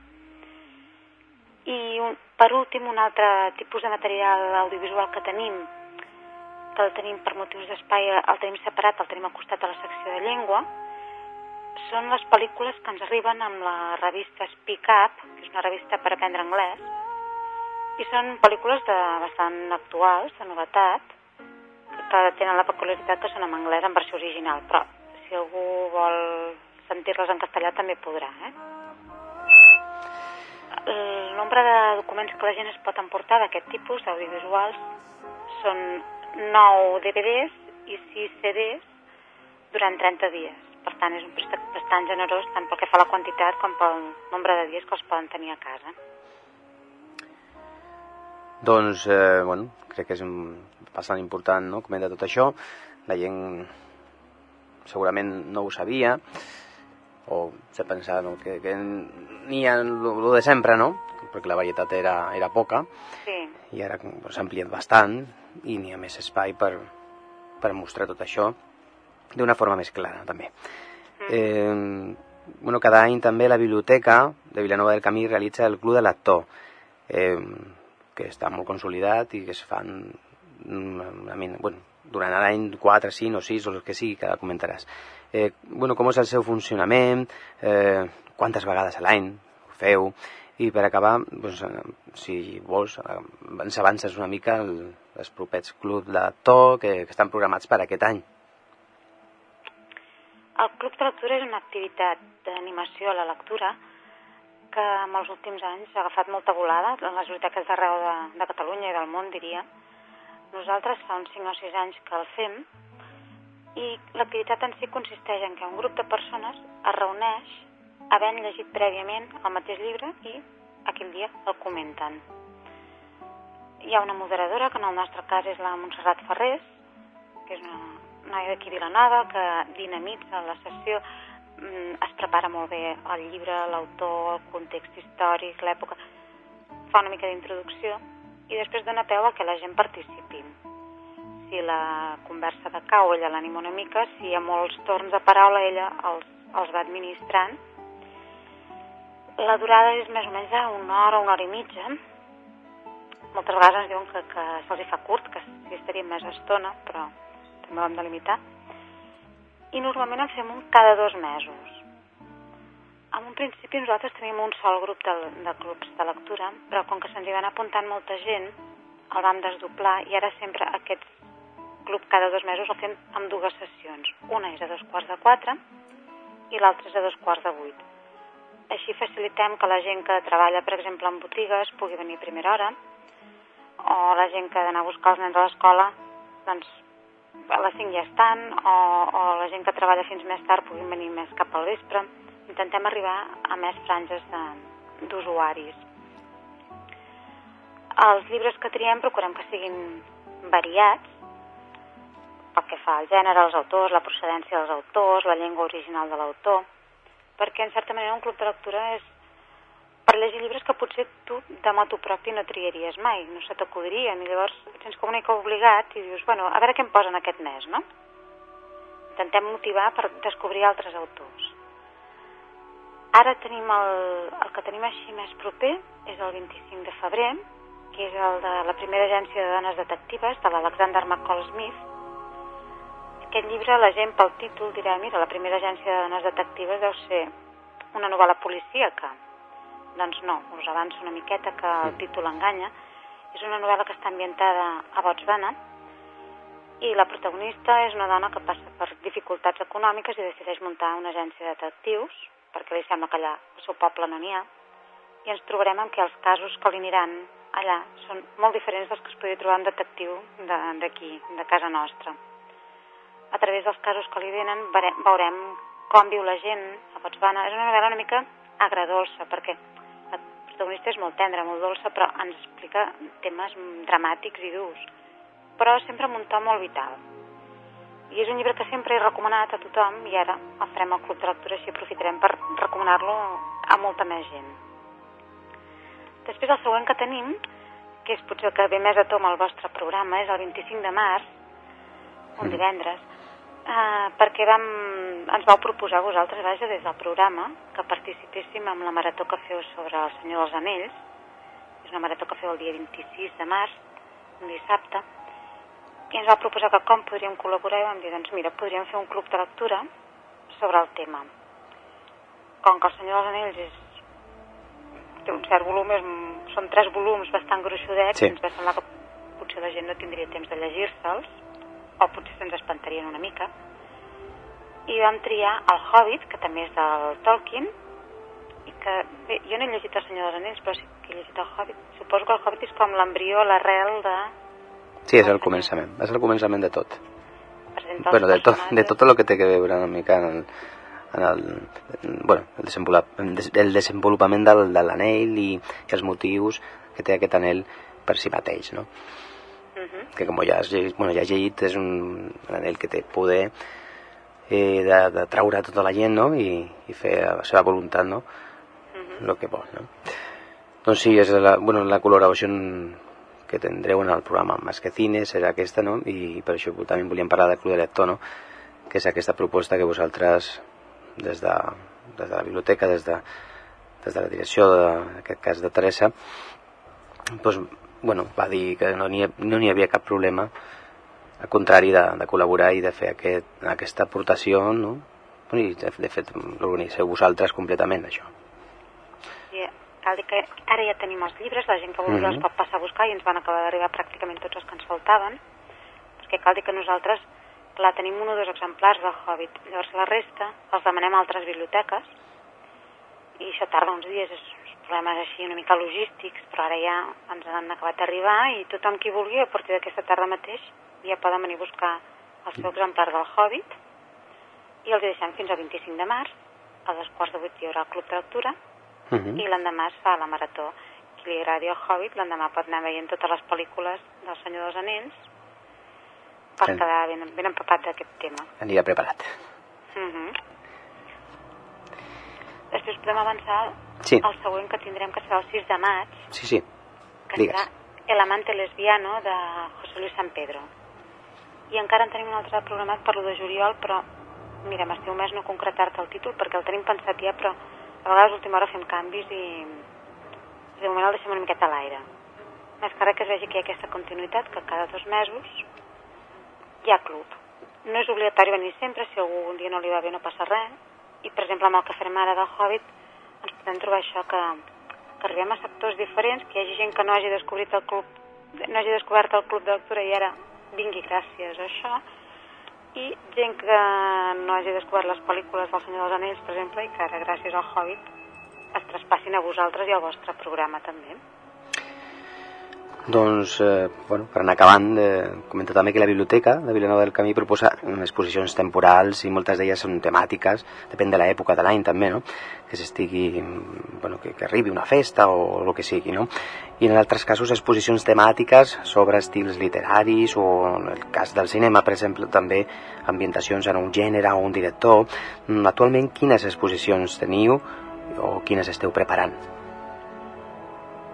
[SPEAKER 26] I un, per últim, un altre tipus de material audiovisual que tenim, que el tenim per motius d'espai, el tenim separat, el tenim al costat de la secció de llengua, són les pel·lícules que ens arriben amb la revista Speak Up, que és una revista per aprendre anglès, i són pel·lícules de bastant actuals, de novetat, que tenen la peculiaritat que són en anglès en versió original, però si algú vol sentir-les en castellà també podrà, eh? El nombre de documents que la gent es pot emportar d'aquest tipus d'audiovisuals són 9 DVDs i 6 CDs durant 30 dies. Per tant, és un préstec bastant generós tant pel que fa a la quantitat com pel nombre de dies que els poden tenir a casa.
[SPEAKER 1] Doncs, eh, bueno, crec que és un, bastant important, no?, comentar tot això. La gent segurament no ho sabia, o se pensava no, que, que n'hi ha el de sempre, no?, perquè la varietat era, era poca,
[SPEAKER 26] Sí.
[SPEAKER 1] i ara s'ha ampliat bastant, i n'hi ha més espai per, per mostrar tot això d'una forma més clara, també. Eh, bueno, cada any també la biblioteca de Vilanova del Camí realitza el Club de Lector, eh, que està molt consolidat i que es fan mm, a mi, bueno, durant l'any 4, 5 o 6 o el que sigui, que comentaràs. Eh, bueno, com és el seu funcionament, eh, quantes vegades a l'any ho feu, i per acabar, doncs, eh, si vols, eh, ens avances una mica el, els propers clubs de to que, que estan programats per aquest any.
[SPEAKER 26] El Club de Lectura és una activitat d'animació a la lectura que en els últims anys ha agafat molta volada en les biblioteques d'arreu de, de Catalunya i del món, diria. Nosaltres fa uns 5 o 6 anys que el fem i l'activitat en si consisteix en que un grup de persones es reuneix havent llegit prèviament el mateix llibre i aquell dia el comenten. Hi ha una moderadora, que en el nostre cas és la Montserrat Ferrés, que és una noia d'aquí Vilanova, que dinamitza la sessió, es prepara molt bé el llibre, l'autor, el context històric, l'època, fa una mica d'introducció i després dona peu a que la gent participi. Si la conversa decau, ella l'anima una mica, si hi ha molts torns de paraula, ella els, els va administrant. La durada és més o menys una hora, una hora i mitja. Moltes vegades ens diuen que, que se'ls fa curt, que sí estaria més estona, però també ho hem de limitar. I normalment en fem un cada dos mesos. En un principi nosaltres teníem un sol grup de, de clubs de lectura, però com que se'ns hi van apuntant molta gent, el vam desdoblar i ara sempre aquest club cada dos mesos el fem amb dues sessions. Una és a dos quarts de quatre i l'altra és a dos quarts de vuit. Així facilitem que la gent que treballa, per exemple, en botigues pugui venir a primera hora o la gent que ha d'anar a buscar els nens a l'escola doncs a les 5 ja estan o, o la gent que treballa fins més tard puguin venir més cap al vespre. Intentem arribar a més franges d'usuaris. Els llibres que triem procurem que siguin variats pel que fa al gènere, els autors, la procedència dels autors, la llengua original de l'autor, perquè en certa manera un club de lectura és per llegir llibres que potser tu de moto propi no triaries mai, no se t'acudirien, i llavors et sents com una mica obligat i dius, bueno, a veure què em posen aquest mes, no? Intentem motivar per descobrir altres autors. Ara tenim el, el que tenim així més proper, és el 25 de febrer, que és el de la primera agència de dones detectives, de l'Alexander McCall Smith. Aquest llibre, la gent pel títol dirà, mira, la primera agència de dones detectives deu ser una novel·la policíaca. Doncs no, us avanço una miqueta que el títol enganya. És una novel·la que està ambientada a Botswana i la protagonista és una dona que passa per dificultats econòmiques i decideix muntar una agència de detectius perquè li sembla que allà al seu poble no n'hi ha i ens trobarem amb que els casos que li aniran allà són molt diferents dels que es podria trobar un detectiu d'aquí, de, de casa nostra. A través dels casos que li venen veurem com viu la gent a Botswana. És una novel·la una mica agradolça, perquè protagonista és molt tendra, molt dolça, però ens explica temes dramàtics i durs, però sempre amb un to molt vital. I és un llibre que sempre he recomanat a tothom i ara el farem al Club de Lectura, així aprofitarem per recomanar-lo a molta més gent. Després el següent que tenim, que és potser que ve més a tom al vostre programa, és el 25 de març, un divendres, eh, perquè vam, ens vau proposar a vosaltres, vaja, des del programa, que participéssim en la marató que feu sobre el Senyor dels Anells. És una marató que feu el dia 26 de març, un dissabte, i ens va proposar que com podríem col·laborar i vam dir, doncs mira, podríem fer un club de lectura sobre el tema. Com que el Senyor dels Anells és, té un cert volum, és, són tres volums bastant gruixudets,
[SPEAKER 1] Sí.
[SPEAKER 26] ens va semblar que potser la gent no tindria temps de llegir-se'ls, o potser se'ns espantarien una mica, i vam triar el Hobbit, que també és del Tolkien, i que, bé, jo no he llegit el Senyor dels Anells, però sí que he llegit el Hobbit. Suposo que el Hobbit és com l'embrió, l'arrel de...
[SPEAKER 1] Sí, és el començament, és el començament de tot. Bueno, de tot, de tot el que té que veure una mica en el, en el, en, bueno, el, desenvolup, el desenvolupament del, de l'anell i, i els motius que té aquest anell per si mateix, no?
[SPEAKER 26] Mhm.
[SPEAKER 1] que com ja has llegit, bueno, ja has llegit és un, anell que té poder eh, de, de traure tota la gent no? I, i fer la seva voluntat no? el que vol no? doncs sí, és la, bueno, la col·laboració que tindreu en el programa Más que Cine serà aquesta no? i per això també volíem parlar del Club de Lector no? que és aquesta proposta que vosaltres des de, des de la biblioteca des de, des de la direcció de, en aquest cas de Teresa doncs, bueno, va dir que no n'hi no n'hi havia cap problema al contrari de, de col·laborar i de fer aquest, aquesta aportació no? i de, de fet l'organitzeu vosaltres completament això
[SPEAKER 26] Sí, cal dir que ara ja tenim els llibres, la gent que vulgui
[SPEAKER 1] Mhm.
[SPEAKER 26] els pot passar a buscar i ens van acabar d'arribar pràcticament tots els que ens faltaven, perquè cal dir que nosaltres, clar, tenim un o dos exemplars del Hobbit, llavors la resta els demanem a altres biblioteques i això tarda uns dies, és problemes així una mica logístics, però ara ja ens han acabat d'arribar i tothom qui vulgui a partir d'aquesta tarda mateix ja poden venir a buscar el seu exemplar del Hobbit i els deixem fins al 25 de març, a dos quarts de vuit hi haurà el club de lectura
[SPEAKER 1] Mhm.
[SPEAKER 26] i l'endemà es fa la marató. Qui li agradi el Hobbit, l'endemà pot anar veient totes les pel·lícules del Senyor dels Anells per quedar ben, ben empapat d'aquest tema.
[SPEAKER 1] anirà preparat
[SPEAKER 26] Mhm. Després podem avançar
[SPEAKER 1] Sí.
[SPEAKER 26] al següent que tindrem, que serà el 6 de maig,
[SPEAKER 1] sí, sí,
[SPEAKER 26] que
[SPEAKER 1] digues
[SPEAKER 26] serà El amante lesbiano de José Luis San Pedro. I encara en tenim un altre programat per lo de juliol, però mira, m'estiu més no concretar-te el títol perquè el tenim pensat ja, però a vegades a última hora fem canvis i de moment el deixem una miqueta a l'aire. Més que que es vegi que hi ha aquesta continuïtat, que cada dos mesos hi ha club. No és obligatori venir sempre, si algú un dia no li va bé no passa res, i per exemple amb el que farem ara del Hobbit ens podem trobar això que, que arribem a sectors diferents, que hi hagi gent que no hagi descobrit el club, no hagi descobert el club de lectura i ara vingui gràcies a això, i gent que no hagi descobert les pel·lícules del Senyor dels Anells, per exemple, i que ara gràcies al Hobbit es traspassin a vosaltres i al vostre programa també.
[SPEAKER 1] Doncs, eh, bueno, per anar acabant, eh, comentar també que la biblioteca de Vilanova del Camí proposa exposicions temporals i moltes d'elles són temàtiques, depèn de l'època de l'any també, no? Que s'estigui, bueno, que, que arribi una festa o el que sigui, no? i en altres casos exposicions temàtiques sobre estils literaris o en el cas del cinema, per exemple, també ambientacions en un gènere o un director. Mm, Actualment, quines exposicions teniu o quines esteu preparant?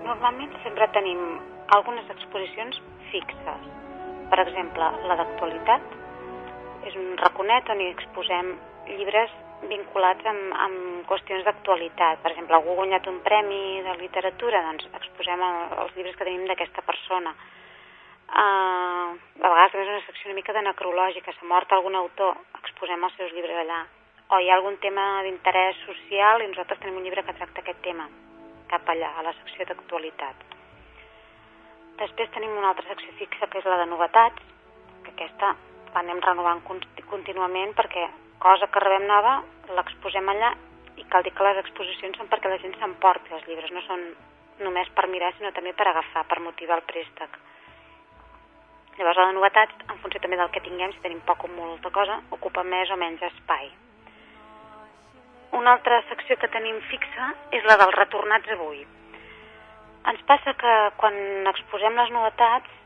[SPEAKER 26] Normalment sempre tenim algunes exposicions fixes. Per exemple, la d'actualitat és un raconet on hi exposem llibres vinculats amb, amb qüestions d'actualitat. Per exemple, algú ha guanyat un premi de literatura, doncs exposem el, els llibres que tenim d'aquesta persona. Uh, a vegades també és una secció una mica de necrològica, s'ha mort algun autor, exposem els seus llibres allà. O hi ha algun tema d'interès social i nosaltres tenim un llibre que tracta aquest tema, cap allà, a la secció d'actualitat. Després tenim una altra secció fixa que és la de novetats, que aquesta l'anem renovant contínuament perquè cosa que rebem nova l'exposem allà i cal dir que les exposicions són perquè la gent s'emporti els llibres, no són només per mirar sinó també per agafar, per motivar el préstec. Llavors la de novetats, en funció també del que tinguem, si tenim poc o molta cosa, ocupa més o menys espai. Una altra secció que tenim fixa és la dels retornats avui. Ens passa que quan exposem les novetats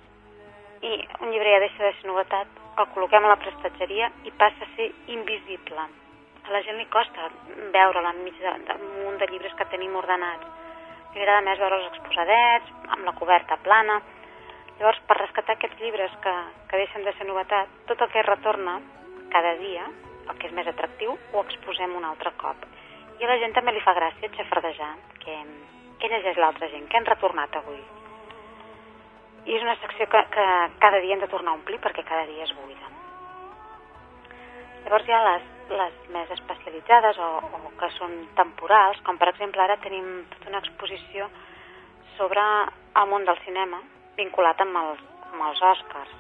[SPEAKER 26] i un llibre ja deixa de ser novetat, el col·loquem a la prestatgeria i passa a ser invisible. A la gent li costa veure'l enmig d'un munt de llibres que tenim ordenats. Li agrada més veure els exposadets, amb la coberta plana. Llavors, per rescatar aquests llibres que, que deixen de ser novetat, tot el que retorna cada dia, el que és més atractiu, ho exposem un altre cop. I a la gent també li fa gràcia xafardejar, que, què llegeix l'altra gent, què han retornat avui. I és una secció que, que cada dia hem de tornar a omplir perquè cada dia es buida. Llavors hi ha les, les més especialitzades o, o que són temporals, com per exemple ara tenim tota una exposició sobre el món del cinema vinculat amb els, amb els Oscars.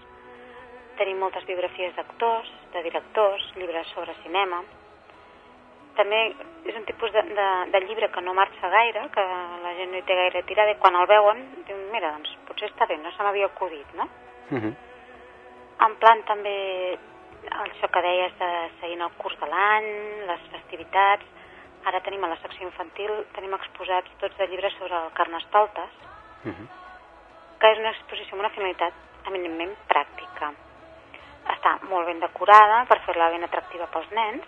[SPEAKER 26] Tenim moltes biografies d'actors, de directors, llibres sobre cinema. També és un tipus de, de, de llibre que no marxa gaire, que la gent no hi té gaire tirada i quan el veuen diuen, mira, doncs potser està bé, no se m'havia acudit, no?
[SPEAKER 1] Uh -huh.
[SPEAKER 26] En plan també això que deies de seguint el curs de l'any, les festivitats. Ara tenim a la secció infantil, tenim exposats tots de llibres sobre el Carnestoltes,
[SPEAKER 1] Uh -huh.
[SPEAKER 26] que és una exposició amb una finalitat eminentment pràctica. Està molt ben decorada per fer-la ben atractiva pels nens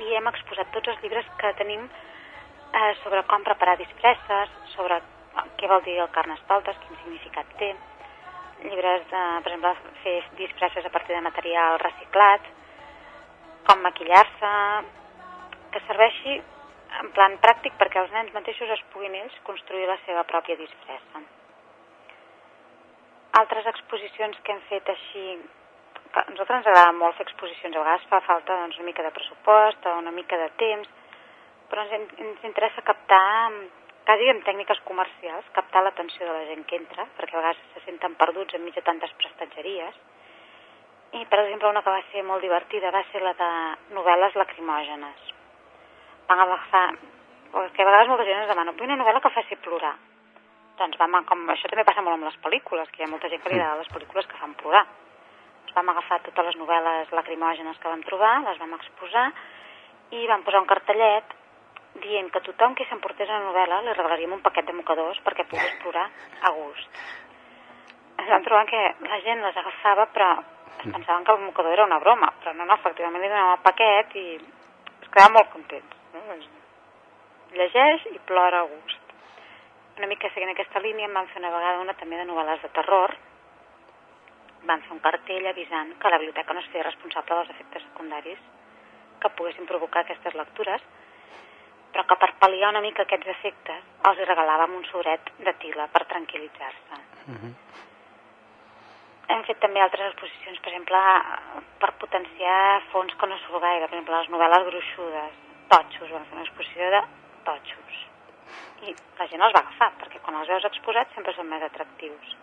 [SPEAKER 26] i hem exposat tots els llibres que tenim eh, sobre com preparar disfresses, sobre què vol dir el Carnestoltes, quin significat té, llibres, de, per exemple, fer disfresses a partir de material reciclat, com maquillar-se, que serveixi en plan pràctic perquè els nens mateixos es puguin ells construir la seva pròpia disfressa. Altres exposicions que hem fet així, a nosaltres ens agrada molt fer exposicions, a vegades fa falta doncs, una mica de pressupost o una mica de temps, però ens, ens interessa captar quasi amb tècniques comercials, captar l'atenció de la gent que entra, perquè a vegades se senten perduts enmig de tantes prestatgeries. I, per exemple, una que va ser molt divertida va ser la de novel·les lacrimògenes. Van agafar... Perquè a vegades molta gent ens demana, vull una novel·la que faci plorar. Doncs vam, com això també passa molt amb les pel·lícules, que hi ha molta gent que li agrada les pel·lícules que fan plorar. Doncs vam agafar totes les novel·les lacrimògenes que vam trobar, les vam exposar i vam posar un cartellet dient que tothom que s'emportés una novel·la li regalaríem un paquet de mocadors perquè pogués plorar a gust. Ens vam trobar que la gent les agafava però pensaven que el mocador era una broma, però no, no, efectivament li donàvem el paquet i es quedaven molt contents. No? Doncs llegeix i plora a gust. Una mica seguint aquesta línia em van fer una vegada una també de novel·les de terror. Van fer un cartell avisant que la biblioteca no es feia responsable dels efectes secundaris que poguessin provocar aquestes lectures, però que per pal·liar una mica aquests efectes els regalàvem un sobret de tila per tranquil·litzar-se.
[SPEAKER 1] Uh -huh.
[SPEAKER 26] Hem fet també altres exposicions, per exemple, per potenciar fons que no surt gaire, per exemple, les novel·les gruixudes, totxos, vam fer una exposició de totxos. I la gent els va agafar, perquè quan els veus exposats sempre són més atractius.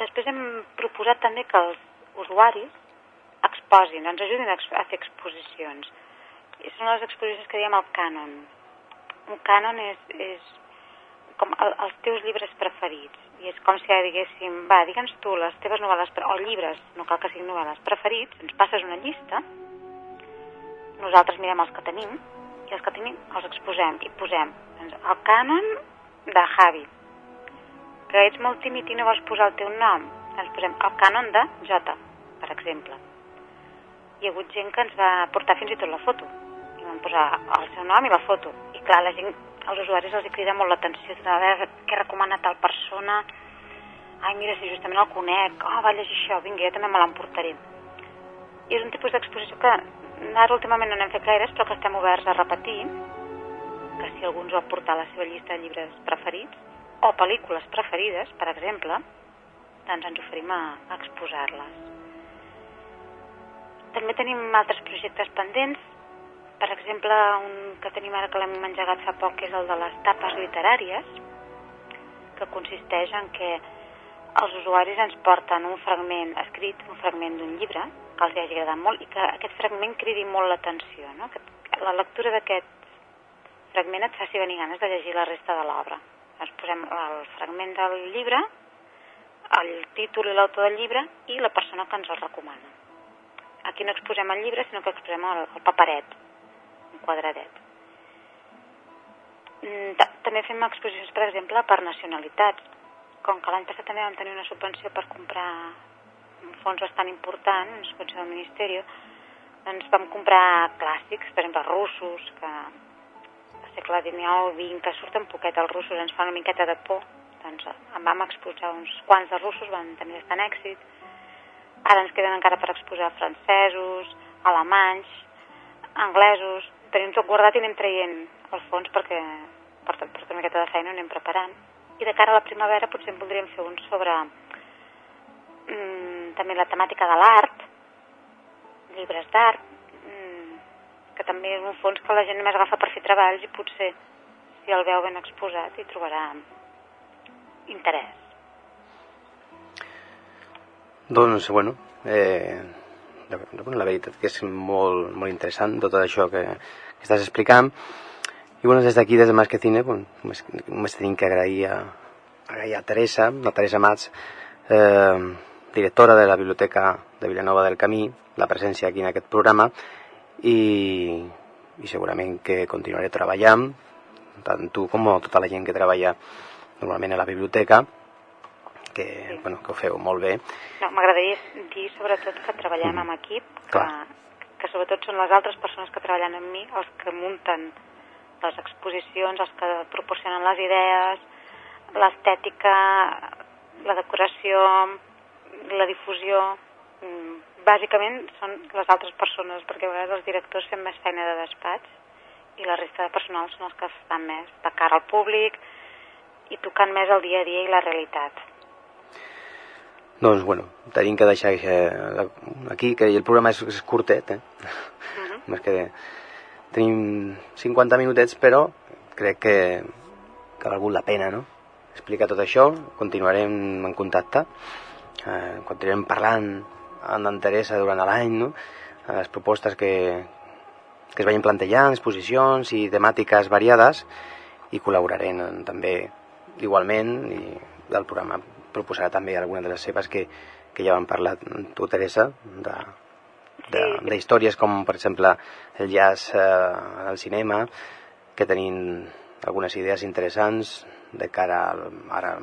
[SPEAKER 26] Després hem proposat també que els usuaris exposin, ens ajudin a, a fer exposicions. I són les exposicions que diem el cànon. Un cànon és, és com el, els teus llibres preferits. I és com si ara diguéssim, va, digue'ns tu les teves novel·les, o llibres, no cal que siguin novel·les, preferits, ens passes una llista, nosaltres mirem els que tenim, i els que tenim els exposem i posem doncs, el cànon de Javi, que ets molt tímid i no vols posar el teu nom, ens posem el cànon de J, per exemple. Hi ha hagut gent que ens va portar fins i tot la foto, i van posar el seu nom i la foto. I clar, la gent, als usuaris els crida molt l'atenció, de veure què recomana tal persona, ai, mira, si justament el conec, oh, va llegir això, vinga, jo també me l'emportaré. I és un tipus d'exposició que ara últimament no n'hem fet gaires, però que estem oberts a repetir, que si algú ens vol portar la seva llista de llibres preferits, o pel·lícules preferides, per exemple, doncs ens oferim a, exposar-les. També tenim altres projectes pendents, per exemple, un que tenim ara que l'hem engegat fa poc és el de les tapes literàries, que consisteix en que els usuaris ens porten un fragment escrit, un fragment d'un llibre, que els hagi agradat molt i que aquest fragment cridi molt l'atenció, no? que la lectura d'aquest fragment et faci venir ganes de llegir la resta de l'obra. Ens posem el fragment del llibre, el títol i l'autor del llibre i la persona que ens el recomana. Aquí no exposem el llibre, sinó que exposem el, el paperet, un quadradet. Mm, també fem exposicions, per exemple, per nacionalitats. Com que l'any passat també vam tenir una subvenció per comprar un fons bastant important, una subvenció del Ministeri, doncs vam comprar clàssics, per exemple, russos, que segle XX que surten poquet els russos, ens fan una miqueta de por, doncs en vam exposar uns quants de russos, van tenir bastant èxit. Ara ens queden encara per exposar francesos, alemanys, anglesos, tenim tot guardat i anem traient els fons perquè per, per una miqueta de feina ho anem preparant. I de cara a la primavera potser en voldríem fer un sobre mm, també la temàtica de l'art, llibres d'art, que també és un fons que la gent només agafa per fer treballs i potser si el veu ben exposat hi trobarà interès.
[SPEAKER 1] Doncs, bueno, eh, la veritat que és molt, molt interessant tot això que, que estàs explicant. I bueno, des d'aquí, des de Más que Cine, bueno, només, només tenim que agrair a, agrair a Teresa, la Teresa Mats, eh, directora de la Biblioteca de Vilanova del Camí, la presència aquí en aquest programa i, i segurament que continuaré treballant, tant tu com tota la gent que treballa normalment a la biblioteca, que, sí. bueno, que ho feu molt bé.
[SPEAKER 26] No, M'agradaria dir sobretot que treballem mm. amb equip, que, que sobretot són les altres persones que treballen amb mi els que munten les exposicions, els que proporcionen les idees, l'estètica, la decoració, la difusió, mm, bàsicament són les altres persones, perquè a vegades els directors fem més feina de despatx i la resta de personal són els que estan més de cara al públic i tocant més el dia a dia i la realitat.
[SPEAKER 1] Doncs, bueno, tenim que deixar eh, aquí, que el programa és, és curtet, eh? Uh -huh. Més que tenim 50 minutets, però crec que, que ha valgut la pena, no? Explicar tot això, continuarem en contacte, eh, continuarem parlant en Teresa durant l'any, no? Les propostes que, que es vagin plantejant, exposicions i temàtiques variades, i col·laborarem també igualment, i del programa proposarà també alguna de les seves que, que ja vam parlar tu, Teresa, de, de, de històries com, per exemple, el jazz eh, al cinema, que tenim algunes idees interessants de cara al, ara,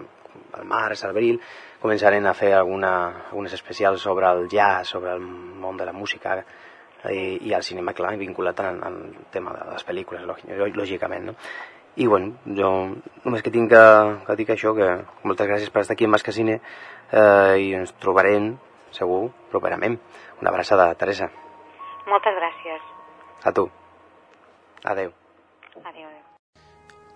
[SPEAKER 1] al març, al abril, començarem a fer alguna, algunes especials sobre el jazz, sobre el món de la música i, i el cinema, clar, vinculat al, al tema de les pel·lícules, lògicament, no? i bueno, jo només que tinc que, que dir que això, que moltes gràcies per estar aquí en Mascasine eh, i ens trobarem segur properament. Una abraçada, Teresa.
[SPEAKER 26] Moltes gràcies.
[SPEAKER 1] A tu. Adeu.
[SPEAKER 26] Adeu, adeu.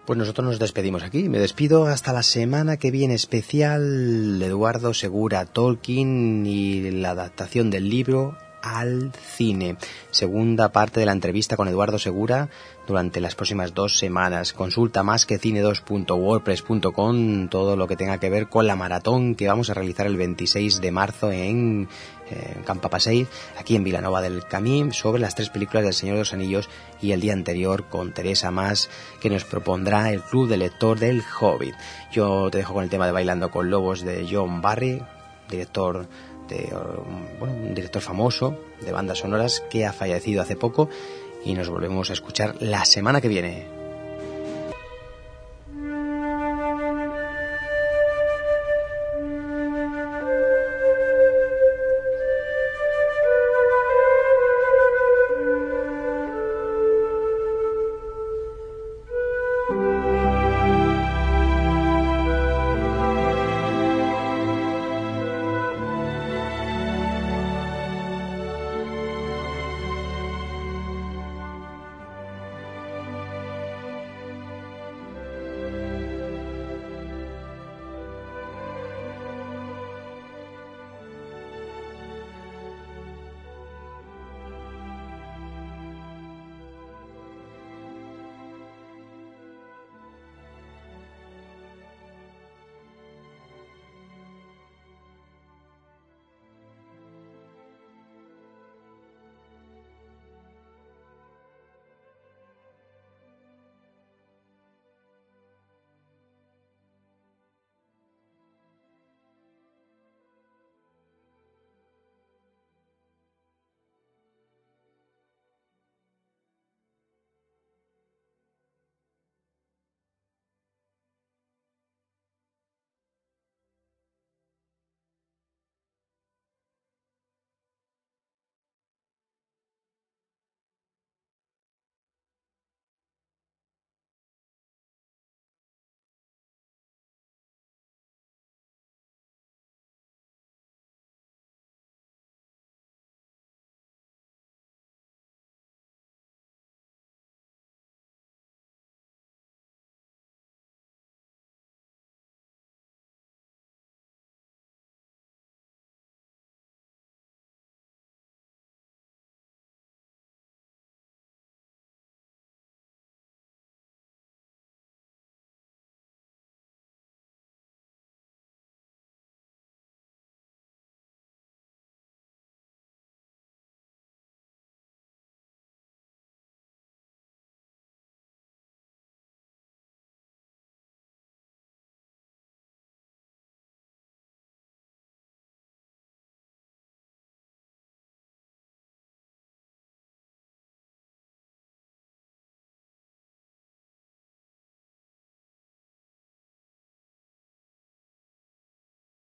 [SPEAKER 1] Pues nosotros nos despedimos aquí. Me despido hasta la semana que viene especial Eduardo Segura Tolkien y la adaptación del libro al cine. Segunda parte de la entrevista con Eduardo Segura durante las próximas dos semanas. Consulta más que cine2.wordpress.com todo lo que tenga que ver con la maratón que vamos a realizar el 26 de marzo en, en Campapasei, aquí en Vilanova del Camí, sobre las tres películas del Señor de los Anillos y el día anterior con Teresa Más, que nos propondrá el Club de Lector del Hobbit. Yo te dejo con el tema de Bailando con Lobos de John Barry, director de, bueno, un director famoso de bandas sonoras que ha fallecido hace poco y nos volvemos a escuchar la semana que viene.